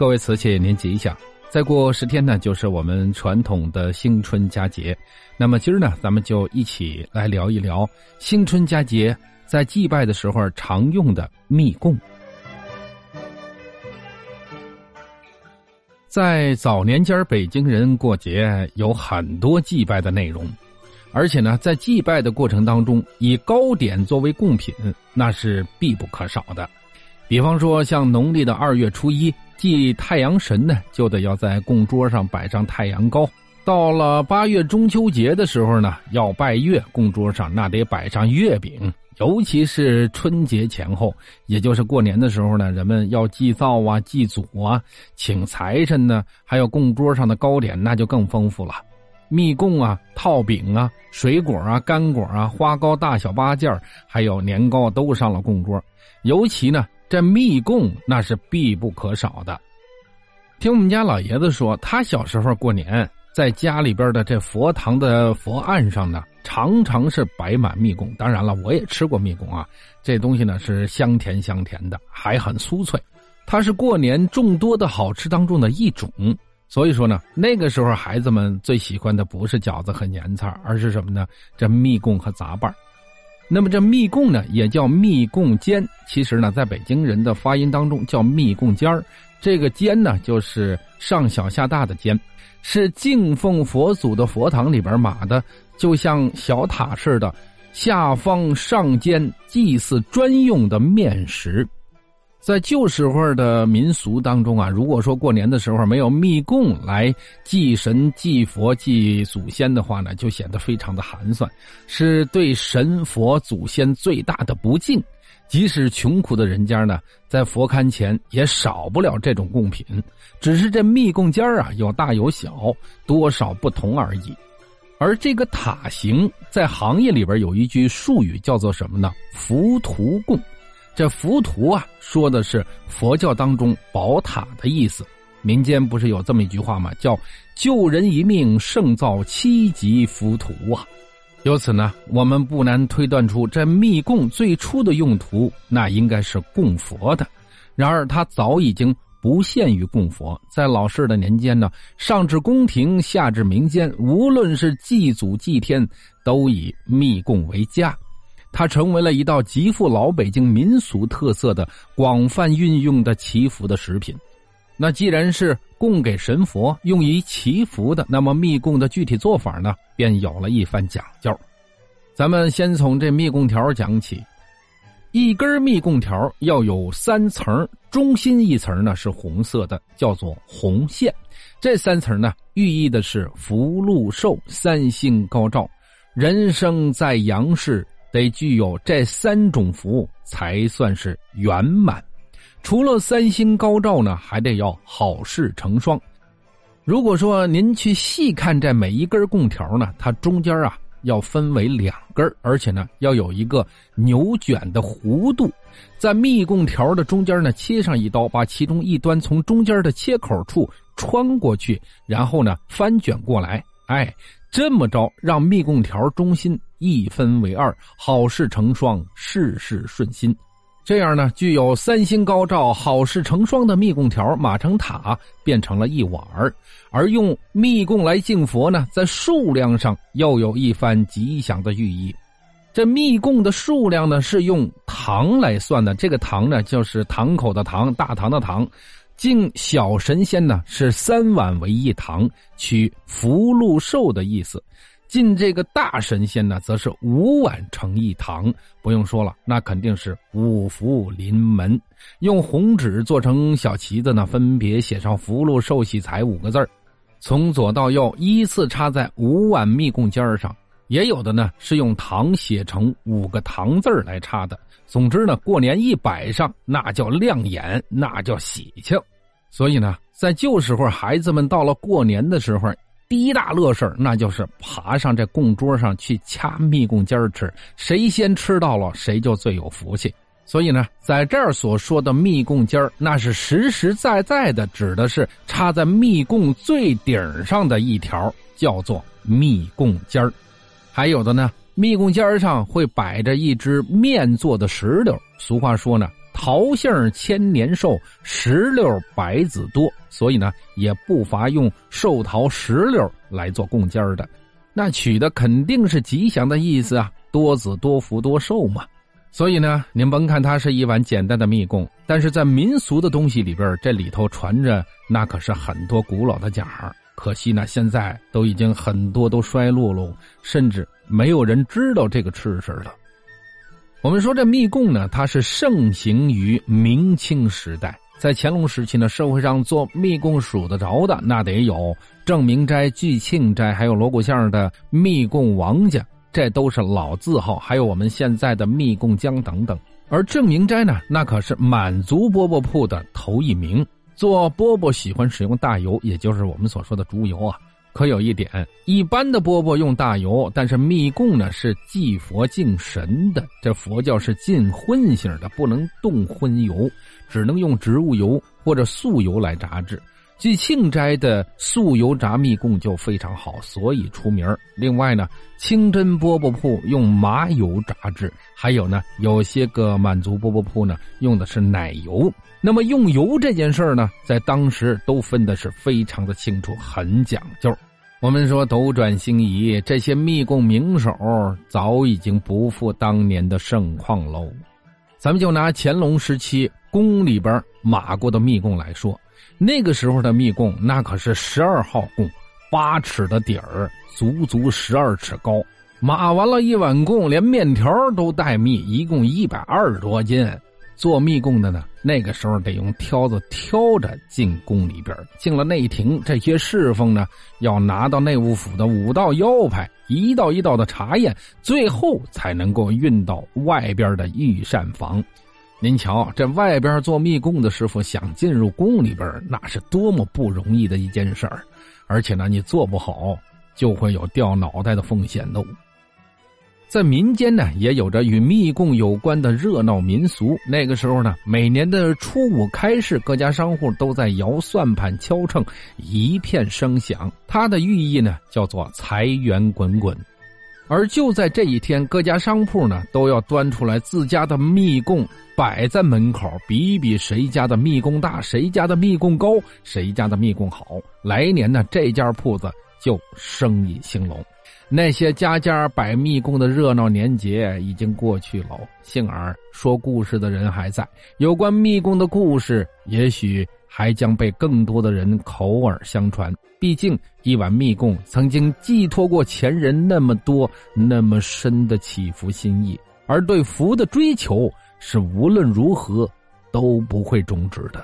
各位瓷器，您吉祥！再过十天呢，就是我们传统的新春佳节。那么今儿呢，咱们就一起来聊一聊新春佳节在祭拜的时候常用的密供。在早年间，北京人过节有很多祭拜的内容，而且呢，在祭拜的过程当中，以糕点作为贡品，那是必不可少的。比方说，像农历的二月初一祭太阳神呢，就得要在供桌上摆上太阳糕；到了八月中秋节的时候呢，要拜月，供桌上那得摆上月饼。尤其是春节前后，也就是过年的时候呢，人们要祭灶啊、祭祖啊、请财神呢，还有供桌上的糕点，那就更丰富了。蜜供啊、套饼啊、水果啊、干果啊、花糕大小八件还有年糕都上了供桌。尤其呢。这密供那是必不可少的。听我们家老爷子说，他小时候过年，在家里边的这佛堂的佛案上呢，常常是摆满蜜供。当然了，我也吃过蜜供啊，这东西呢是香甜香甜的，还很酥脆。它是过年众多的好吃当中的一种。所以说呢，那个时候孩子们最喜欢的不是饺子和年菜，而是什么呢？这蜜供和杂拌那么这密供呢，也叫密供间。其实呢，在北京人的发音当中叫密供尖儿。这个间呢，就是上小下大的间，是敬奉佛祖的佛堂里边码的，就像小塔似的，下方上间祭祀专用的面食。在旧时候的民俗当中啊，如果说过年的时候没有密供来祭神、祭佛、祭祖先的话呢，就显得非常的寒酸，是对神佛祖先最大的不敬。即使穷苦的人家呢，在佛龛前也少不了这种贡品，只是这密供间啊有大有小，多少不同而已。而这个塔形在行业里边有一句术语叫做什么呢？浮屠供。这浮屠啊，说的是佛教当中宝塔的意思。民间不是有这么一句话吗？叫“救人一命胜造七级浮屠”啊。由此呢，我们不难推断出，这密供最初的用途，那应该是供佛的。然而，它早已经不限于供佛，在老式的年间呢，上至宫廷，下至民间，无论是祭祖祭天，都以密供为佳。它成为了一道极富老北京民俗特色的、广泛运用的祈福的食品。那既然是供给神佛用于祈福的，那么密供的具体做法呢，便有了一番讲究。咱们先从这密供条讲起。一根密供条要有三层，中心一层呢是红色的，叫做红线。这三层呢，寓意的是福禄寿三星高照，人生在阳世。得具有这三种服务才算是圆满。除了三星高照呢，还得要好事成双。如果说您去细看这每一根供条呢，它中间啊要分为两根，而且呢要有一个扭卷的弧度，在密供条的中间呢切上一刀，把其中一端从中间的切口处穿过去，然后呢翻卷过来，哎。这么着，让密供条中心一分为二，好事成双，事事顺心。这样呢，具有三星高照、好事成双的密供条马成塔，变成了一碗儿。而用密供来敬佛呢，在数量上又有一番吉祥的寓意。这密供的数量呢，是用堂来算的。这个堂呢，就是堂口的堂，大堂的堂。敬小神仙呢是三碗为一堂，取福禄寿的意思；进这个大神仙呢，则是五碗成一堂。不用说了，那肯定是五福临门。用红纸做成小旗子呢，分别写上“福禄寿喜财”五个字从左到右依次插在五碗密供尖上。也有的呢是用糖写成五个糖字来插的。总之呢，过年一摆上，那叫亮眼，那叫喜庆。所以呢，在旧时候，孩子们到了过年的时候，第一大乐事那就是爬上这供桌上去掐蜜供尖吃，谁先吃到了，谁就最有福气。所以呢，在这儿所说的蜜供尖那是实实在在的，指的是插在蜜供最顶上的一条，叫做蜜供尖还有的呢，蜜供尖上会摆着一只面做的石榴。俗话说呢，桃杏千年寿，石榴百子多，所以呢，也不乏用寿桃、石榴来做供尖的。那取的肯定是吉祥的意思啊，多子多福多寿嘛。所以呢，您甭看它是一碗简单的蜜供，但是在民俗的东西里边，这里头传着那可是很多古老的讲儿。可惜呢，现在都已经很多都衰落了，甚至没有人知道这个吃食了。我们说这密供呢，它是盛行于明清时代，在乾隆时期呢，社会上做密供数得着的，那得有郑明斋、聚庆斋，还有锣鼓巷的密供王家，这都是老字号。还有我们现在的密供江等等。而郑明斋呢，那可是满族饽饽铺的头一名。做饽饽喜欢使用大油，也就是我们所说的猪油啊。可有一点，一般的饽饽用大油，但是密供呢是祭佛敬神的，这佛教是禁荤性的，不能动荤油，只能用植物油或者素油来炸制。据庆斋的素油炸蜜供就非常好，所以出名另外呢，清真饽饽铺用麻油炸制，还有呢，有些个满族饽饽铺呢用的是奶油。那么用油这件事儿呢，在当时都分的是非常的清楚，很讲究。我们说斗转星移，这些蜜供名手早已经不复当年的盛况喽。咱们就拿乾隆时期宫里边码过的蜜供来说。那个时候的蜜供，那可是十二号供，八尺的底儿，足足十二尺高。码完了一碗供，连面条都带蜜，一共一百二十多斤。做蜜供的呢，那个时候得用挑子挑着进宫里边。进了内廷，这些侍奉呢，要拿到内务府的五道腰牌，一道一道的查验，最后才能够运到外边的御膳房。您瞧，这外边做密供的师傅想进入宫里边，那是多么不容易的一件事儿，而且呢，你做不好就会有掉脑袋的风险的。在民间呢，也有着与密供有关的热闹民俗。那个时候呢，每年的初五开市，各家商户都在摇算盘、敲秤，一片声响。它的寓意呢，叫做财源滚滚。而就在这一天，各家商铺呢都要端出来自家的蜜供摆在门口，比一比谁家的蜜供大，谁家的蜜供高，谁家的蜜供好。来年呢，这家铺子就生意兴隆。那些家家摆蜜供的热闹年节已经过去了，幸而说故事的人还在。有关蜜供的故事，也许。还将被更多的人口耳相传。毕竟，一碗蜜供曾经寄托过前人那么多、那么深的祈福心意，而对福的追求是无论如何都不会终止的。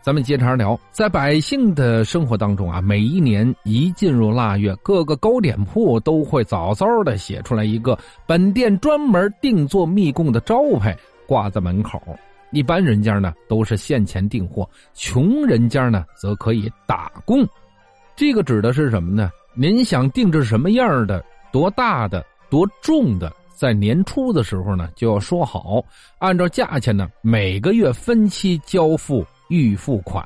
咱们接茬聊，在百姓的生活当中啊，每一年一进入腊月，各个糕点铺都会早早的写出来一个本店专门定做蜜供的招牌，挂在门口。一般人家呢都是现钱订货，穷人家呢则可以打工。这个指的是什么呢？您想定制什么样的、多大的、多重的，在年初的时候呢就要说好，按照价钱呢每个月分期交付预付款，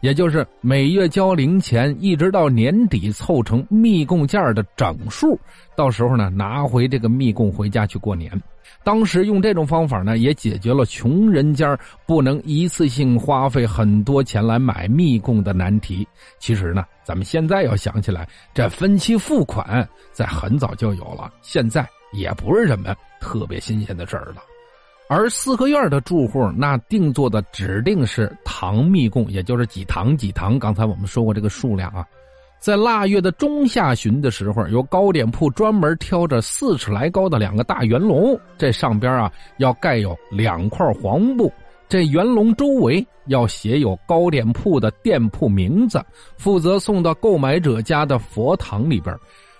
也就是每月交零钱，一直到年底凑成密供件的整数，到时候呢拿回这个密供回家去过年。当时用这种方法呢，也解决了穷人家不能一次性花费很多钱来买密供的难题。其实呢，咱们现在要想起来，这分期付款在很早就有了，现在也不是什么特别新鲜的事儿了。而四合院的住户那定做的指定是糖蜜供，也就是几糖几糖。刚才我们说过这个数量啊。在腊月的中下旬的时候，由糕点铺专门挑着四尺来高的两个大圆笼，这上边啊要盖有两块黄布，这圆笼周围要写有糕点铺的店铺名字，负责送到购买者家的佛堂里边。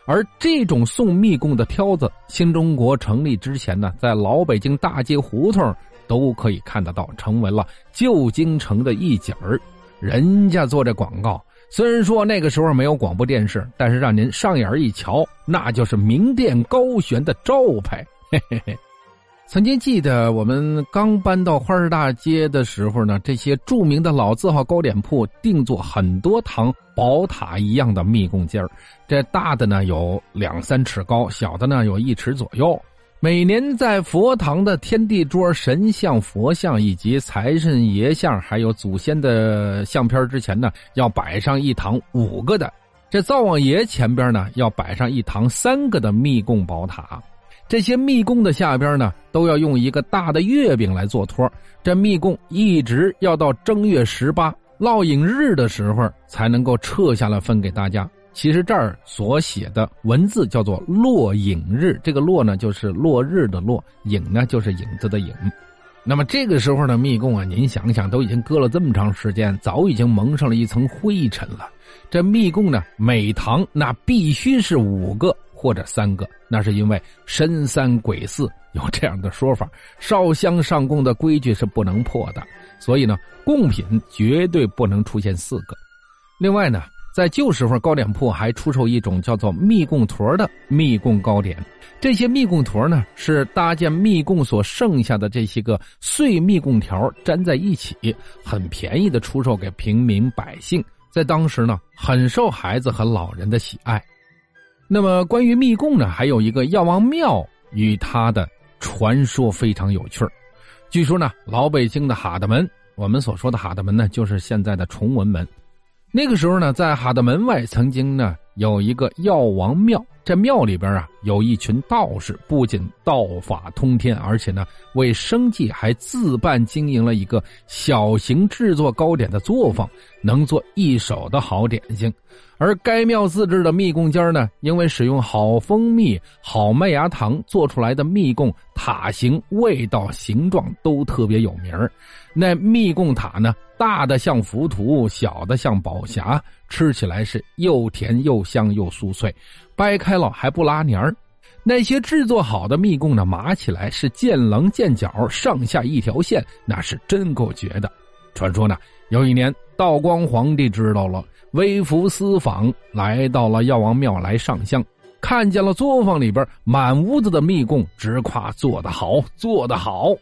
而这种送蜜供的挑子，新中国成立之前呢，在老北京大街胡同都可以看得到，成为了旧京城的一景儿。人家做这广告。虽然说那个时候没有广播电视，但是让您上眼一瞧，那就是名店高悬的招牌。嘿嘿嘿。曾经记得我们刚搬到花市大街的时候呢，这些著名的老字号糕点铺定做很多堂宝塔一样的密供尖儿，这大的呢有两三尺高，小的呢有一尺左右。每年在佛堂的天地桌、神像、佛像以及财神爷像，还有祖先的相片之前呢，要摆上一堂五个的；这灶王爷前边呢，要摆上一堂三个的密供宝塔。这些密供的下边呢，都要用一个大的月饼来做托。这密供一直要到正月十八烙影日的时候，才能够撤下来分给大家。其实这儿所写的文字叫做“落影日”，这个“落”呢就是落日的“落”，“影”呢就是影子的“影”。那么这个时候的密供啊，您想想，都已经搁了这么长时间，早已经蒙上了一层灰尘了。这密供呢，每堂那必须是五个或者三个，那是因为神三鬼四有这样的说法，烧香上供的规矩是不能破的，所以呢，贡品绝对不能出现四个。另外呢。在旧时候，糕点铺还出售一种叫做密供坨的密供糕点。这些密供坨呢，是搭建密供所剩下的这些个碎密供条粘在一起，很便宜的出售给平民百姓。在当时呢，很受孩子和老人的喜爱。那么，关于密供呢，还有一个药王庙与它的传说非常有趣据说呢，老北京的哈德门，我们所说的哈德门呢，就是现在的崇文门。那个时候呢，在哈德门外曾经呢有一个药王庙，这庙里边啊有一群道士，不仅道法通天，而且呢为生计还自办经营了一个小型制作糕点的作坊，能做一手的好点心。而该庙自制的蜜供尖呢，因为使用好蜂蜜、好麦芽糖做出来的蜜供塔形、味道、形状都特别有名那蜜供塔呢，大的像浮屠，小的像宝匣，吃起来是又甜又香又酥脆，掰开了还不拉黏儿。那些制作好的蜜供呢，码起来是见棱见角，上下一条线，那是真够绝的。传说呢，有一年道光皇帝知道了。微服私访，来到了药王庙来上香，看见了作坊里边满屋子的蜜供，直夸做得好，做得好。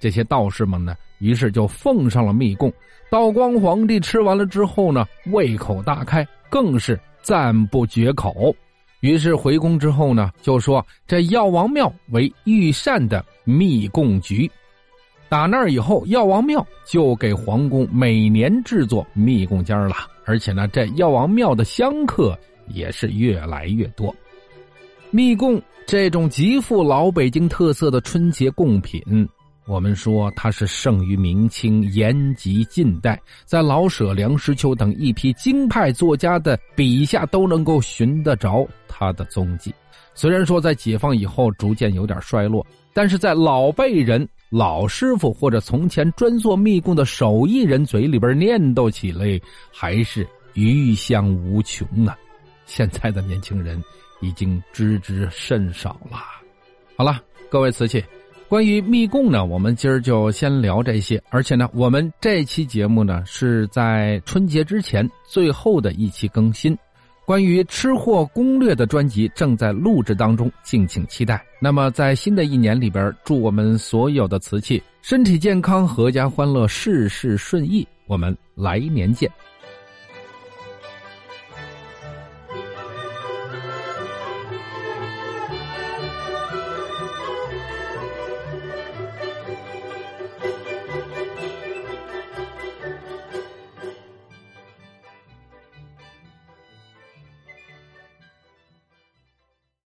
这些道士们呢，于是就奉上了蜜供。道光皇帝吃完了之后呢，胃口大开，更是赞不绝口。于是回宫之后呢，就说这药王庙为御膳的蜜供局。打那儿以后，药王庙就给皇宫每年制作蜜供尖了。而且呢，这药王庙的香客也是越来越多。蜜供这种极富老北京特色的春节贡品，我们说它是盛于明清，延及近代，在老舍、梁实秋等一批京派作家的笔下都能够寻得着它的踪迹。虽然说在解放以后逐渐有点衰落，但是在老辈人。老师傅或者从前专做密供的手艺人嘴里边念叨起来，还是余香无穷啊！现在的年轻人已经知之甚少了。好了，各位瓷器，关于密供呢，我们今儿就先聊这些。而且呢，我们这期节目呢是在春节之前最后的一期更新。关于吃货攻略的专辑正在录制当中，敬请期待。那么，在新的一年里边，祝我们所有的瓷器身体健康、阖家欢乐、事事顺意。我们来年见。